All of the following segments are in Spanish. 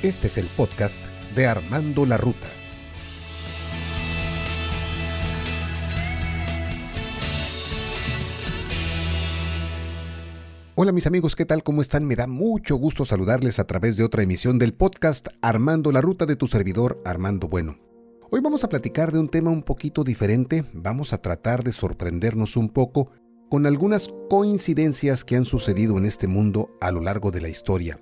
Este es el podcast de Armando la Ruta. Hola mis amigos, ¿qué tal? ¿Cómo están? Me da mucho gusto saludarles a través de otra emisión del podcast Armando la Ruta de tu servidor Armando Bueno. Hoy vamos a platicar de un tema un poquito diferente, vamos a tratar de sorprendernos un poco con algunas coincidencias que han sucedido en este mundo a lo largo de la historia.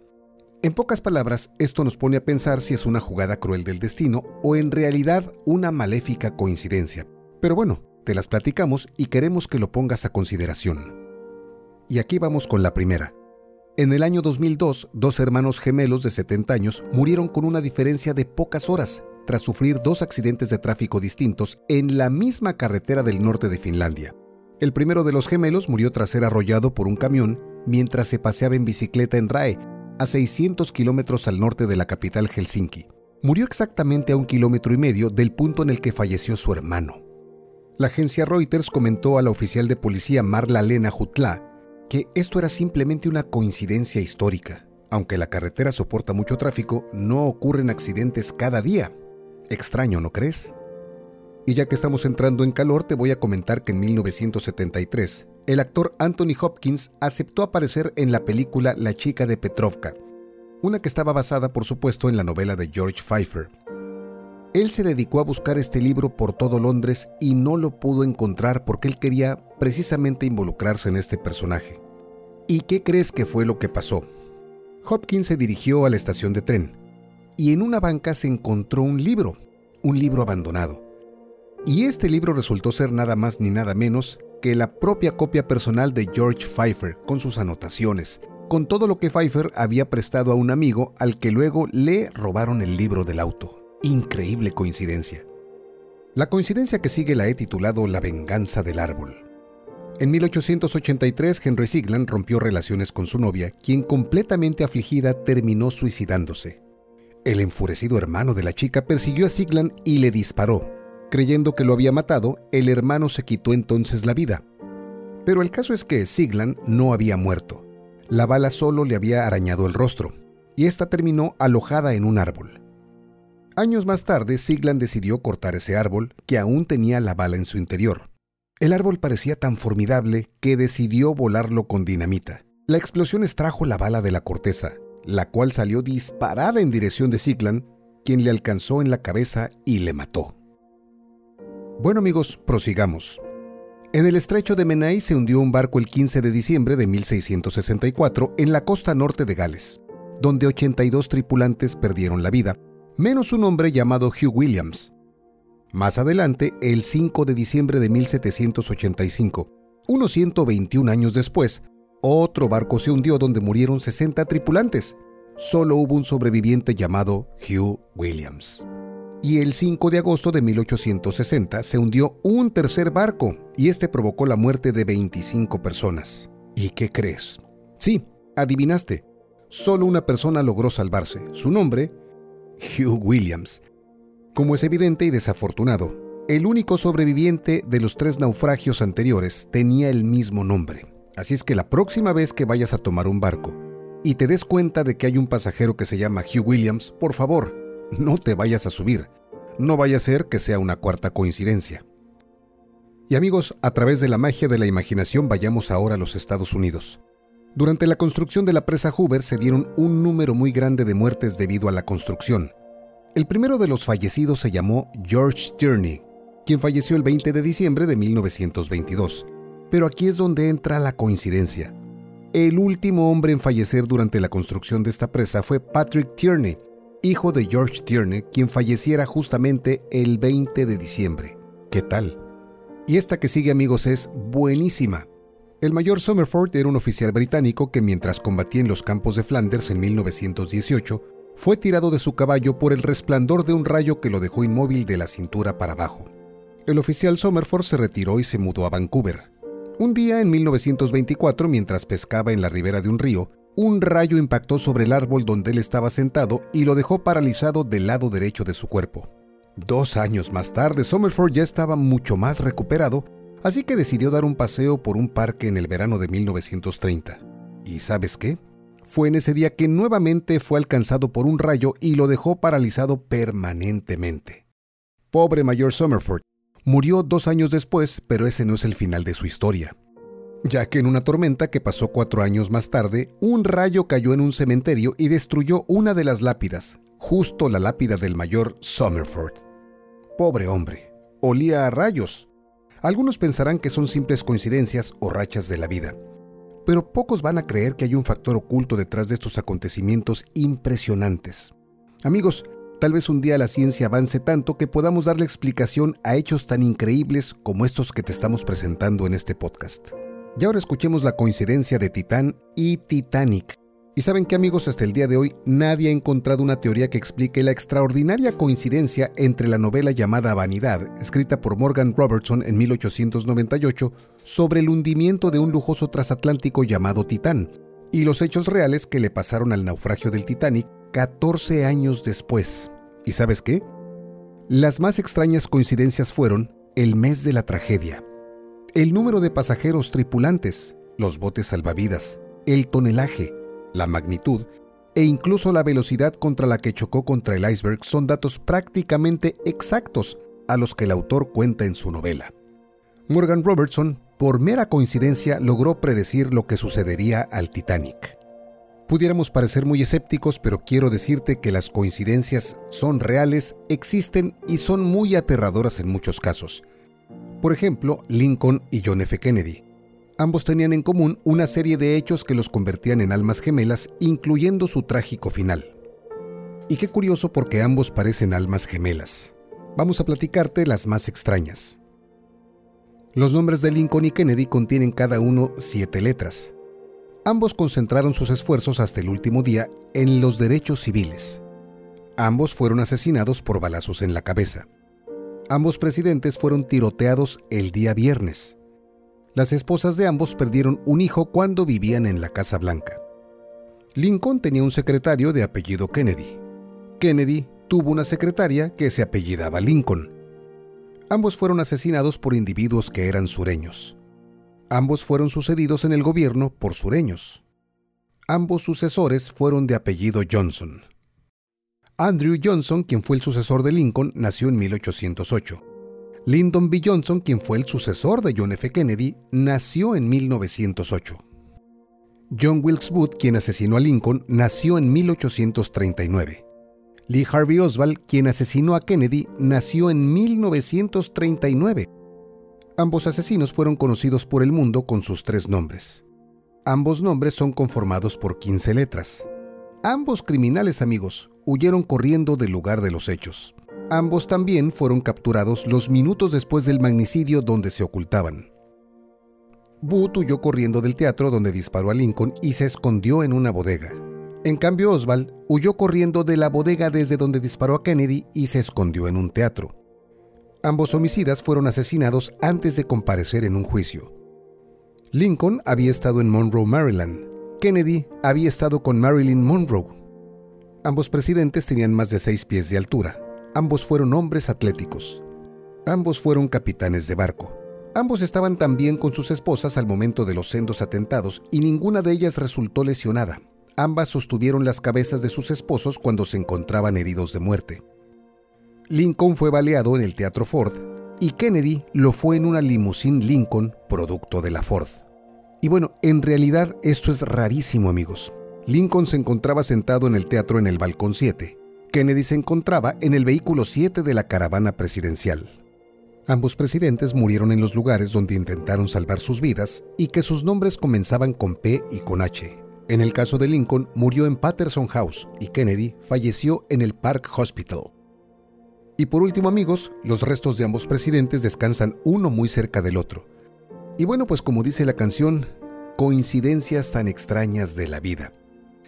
En pocas palabras, esto nos pone a pensar si es una jugada cruel del destino o en realidad una maléfica coincidencia. Pero bueno, te las platicamos y queremos que lo pongas a consideración. Y aquí vamos con la primera. En el año 2002, dos hermanos gemelos de 70 años murieron con una diferencia de pocas horas tras sufrir dos accidentes de tráfico distintos en la misma carretera del norte de Finlandia. El primero de los gemelos murió tras ser arrollado por un camión mientras se paseaba en bicicleta en Rae, a 600 kilómetros al norte de la capital Helsinki. Murió exactamente a un kilómetro y medio del punto en el que falleció su hermano. La agencia Reuters comentó a la oficial de policía Marla Lena Jutla que esto era simplemente una coincidencia histórica. Aunque la carretera soporta mucho tráfico, no ocurren accidentes cada día. Extraño, ¿no crees? Y ya que estamos entrando en calor, te voy a comentar que en 1973, el actor Anthony Hopkins aceptó aparecer en la película La chica de Petrovka, una que estaba basada por supuesto en la novela de George Pfeiffer. Él se dedicó a buscar este libro por todo Londres y no lo pudo encontrar porque él quería precisamente involucrarse en este personaje. ¿Y qué crees que fue lo que pasó? Hopkins se dirigió a la estación de tren y en una banca se encontró un libro, un libro abandonado. Y este libro resultó ser nada más ni nada menos que la propia copia personal de George Pfeiffer, con sus anotaciones, con todo lo que Pfeiffer había prestado a un amigo al que luego le robaron el libro del auto. Increíble coincidencia. La coincidencia que sigue la he titulado La venganza del árbol. En 1883, Henry Sigland rompió relaciones con su novia, quien completamente afligida terminó suicidándose. El enfurecido hermano de la chica persiguió a Sigland y le disparó, Creyendo que lo había matado, el hermano se quitó entonces la vida. Pero el caso es que Siglan no había muerto. La bala solo le había arañado el rostro, y esta terminó alojada en un árbol. Años más tarde, Siglan decidió cortar ese árbol, que aún tenía la bala en su interior. El árbol parecía tan formidable que decidió volarlo con dinamita. La explosión extrajo la bala de la corteza, la cual salió disparada en dirección de Siglan, quien le alcanzó en la cabeza y le mató. Bueno amigos, prosigamos. En el estrecho de Menai se hundió un barco el 15 de diciembre de 1664 en la costa norte de Gales, donde 82 tripulantes perdieron la vida, menos un hombre llamado Hugh Williams. Más adelante, el 5 de diciembre de 1785, unos 121 años después, otro barco se hundió donde murieron 60 tripulantes. Solo hubo un sobreviviente llamado Hugh Williams y el 5 de agosto de 1860 se hundió un tercer barco y este provocó la muerte de 25 personas. ¿Y qué crees? Sí, adivinaste. Solo una persona logró salvarse. Su nombre, Hugh Williams. Como es evidente y desafortunado, el único sobreviviente de los tres naufragios anteriores tenía el mismo nombre. Así es que la próxima vez que vayas a tomar un barco y te des cuenta de que hay un pasajero que se llama Hugh Williams, por favor, no te vayas a subir. No vaya a ser que sea una cuarta coincidencia. Y amigos, a través de la magia de la imaginación vayamos ahora a los Estados Unidos. Durante la construcción de la presa Hoover se dieron un número muy grande de muertes debido a la construcción. El primero de los fallecidos se llamó George Tierney, quien falleció el 20 de diciembre de 1922. Pero aquí es donde entra la coincidencia. El último hombre en fallecer durante la construcción de esta presa fue Patrick Tierney, hijo de George Tierney, quien falleciera justamente el 20 de diciembre. ¿Qué tal? Y esta que sigue amigos es buenísima. El mayor Somerford era un oficial británico que mientras combatía en los campos de Flanders en 1918, fue tirado de su caballo por el resplandor de un rayo que lo dejó inmóvil de la cintura para abajo. El oficial Somerford se retiró y se mudó a Vancouver. Un día en 1924, mientras pescaba en la ribera de un río, un rayo impactó sobre el árbol donde él estaba sentado y lo dejó paralizado del lado derecho de su cuerpo. Dos años más tarde, Somerford ya estaba mucho más recuperado, así que decidió dar un paseo por un parque en el verano de 1930. ¿Y sabes qué? fue en ese día que nuevamente fue alcanzado por un rayo y lo dejó paralizado permanentemente. Pobre Mayor Summerford. Murió dos años después, pero ese no es el final de su historia. Ya que en una tormenta que pasó cuatro años más tarde, un rayo cayó en un cementerio y destruyó una de las lápidas, justo la lápida del mayor Summerford. Pobre hombre, olía a rayos. Algunos pensarán que son simples coincidencias o rachas de la vida, pero pocos van a creer que hay un factor oculto detrás de estos acontecimientos impresionantes. Amigos, tal vez un día la ciencia avance tanto que podamos darle explicación a hechos tan increíbles como estos que te estamos presentando en este podcast. Y ahora escuchemos la coincidencia de Titán y Titanic, y saben que amigos, hasta el día de hoy nadie ha encontrado una teoría que explique la extraordinaria coincidencia entre la novela llamada Vanidad, escrita por Morgan Robertson en 1898, sobre el hundimiento de un lujoso transatlántico llamado Titán, y los hechos reales que le pasaron al naufragio del Titanic 14 años después. ¿Y sabes qué? Las más extrañas coincidencias fueron el mes de la tragedia, el número de pasajeros tripulantes, los botes salvavidas, el tonelaje, la magnitud e incluso la velocidad contra la que chocó contra el iceberg son datos prácticamente exactos a los que el autor cuenta en su novela. Morgan Robertson, por mera coincidencia, logró predecir lo que sucedería al Titanic. Pudiéramos parecer muy escépticos, pero quiero decirte que las coincidencias son reales, existen y son muy aterradoras en muchos casos. Por ejemplo, Lincoln y John F. Kennedy. Ambos tenían en común una serie de hechos que los convertían en almas gemelas, incluyendo su trágico final. Y qué curioso porque ambos parecen almas gemelas. Vamos a platicarte las más extrañas. Los nombres de Lincoln y Kennedy contienen cada uno siete letras. Ambos concentraron sus esfuerzos hasta el último día en los derechos civiles. Ambos fueron asesinados por balazos en la cabeza. Ambos presidentes fueron tiroteados el día viernes. Las esposas de ambos perdieron un hijo cuando vivían en la Casa Blanca. Lincoln tenía un secretario de apellido Kennedy. Kennedy tuvo una secretaria que se apellidaba Lincoln. Ambos fueron asesinados por individuos que eran sureños. Ambos fueron sucedidos en el gobierno por sureños. Ambos sucesores fueron de apellido Johnson. Andrew Johnson, quien fue el sucesor de Lincoln, nació en 1808. Lyndon B. Johnson, quien fue el sucesor de John F. Kennedy, nació en 1908. John Wilkes Booth, quien asesinó a Lincoln, nació en 1839. Lee Harvey Oswald, quien asesinó a Kennedy, nació en 1939. Ambos asesinos fueron conocidos por el mundo con sus tres nombres. Ambos nombres son conformados por 15 letras. Ambos criminales amigos huyeron corriendo del lugar de los hechos. Ambos también fueron capturados los minutos después del magnicidio donde se ocultaban. Booth huyó corriendo del teatro donde disparó a Lincoln y se escondió en una bodega. En cambio, Oswald huyó corriendo de la bodega desde donde disparó a Kennedy y se escondió en un teatro. Ambos homicidas fueron asesinados antes de comparecer en un juicio. Lincoln había estado en Monroe, Maryland. Kennedy había estado con Marilyn Monroe. Ambos presidentes tenían más de seis pies de altura. Ambos fueron hombres atléticos. Ambos fueron capitanes de barco. Ambos estaban también con sus esposas al momento de los sendos atentados y ninguna de ellas resultó lesionada. Ambas sostuvieron las cabezas de sus esposos cuando se encontraban heridos de muerte. Lincoln fue baleado en el Teatro Ford y Kennedy lo fue en una limusín Lincoln producto de la Ford. Y bueno, en realidad esto es rarísimo amigos. Lincoln se encontraba sentado en el teatro en el balcón 7 Kennedy se encontraba en el vehículo 7 de la caravana presidencial. Ambos presidentes murieron en los lugares donde intentaron salvar sus vidas y que sus nombres comenzaban con P y con H. En el caso de Lincoln, murió en Patterson House y Kennedy falleció en el Park Hospital. Y por último, amigos, los restos de ambos presidentes descansan uno muy cerca del otro. Y bueno, pues como dice la canción, coincidencias tan extrañas de la vida.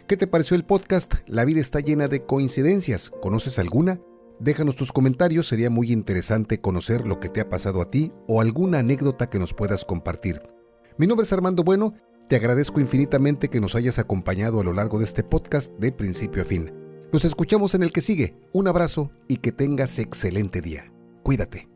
¿Qué te pareció el podcast? La vida está llena de coincidencias. ¿Conoces alguna? Déjanos tus comentarios, sería muy interesante conocer lo que te ha pasado a ti o alguna anécdota que nos puedas compartir. Mi nombre es Armando Bueno, te agradezco infinitamente que nos hayas acompañado a lo largo de este podcast de principio a fin. Nos escuchamos en el que sigue. Un abrazo y que tengas excelente día. Cuídate.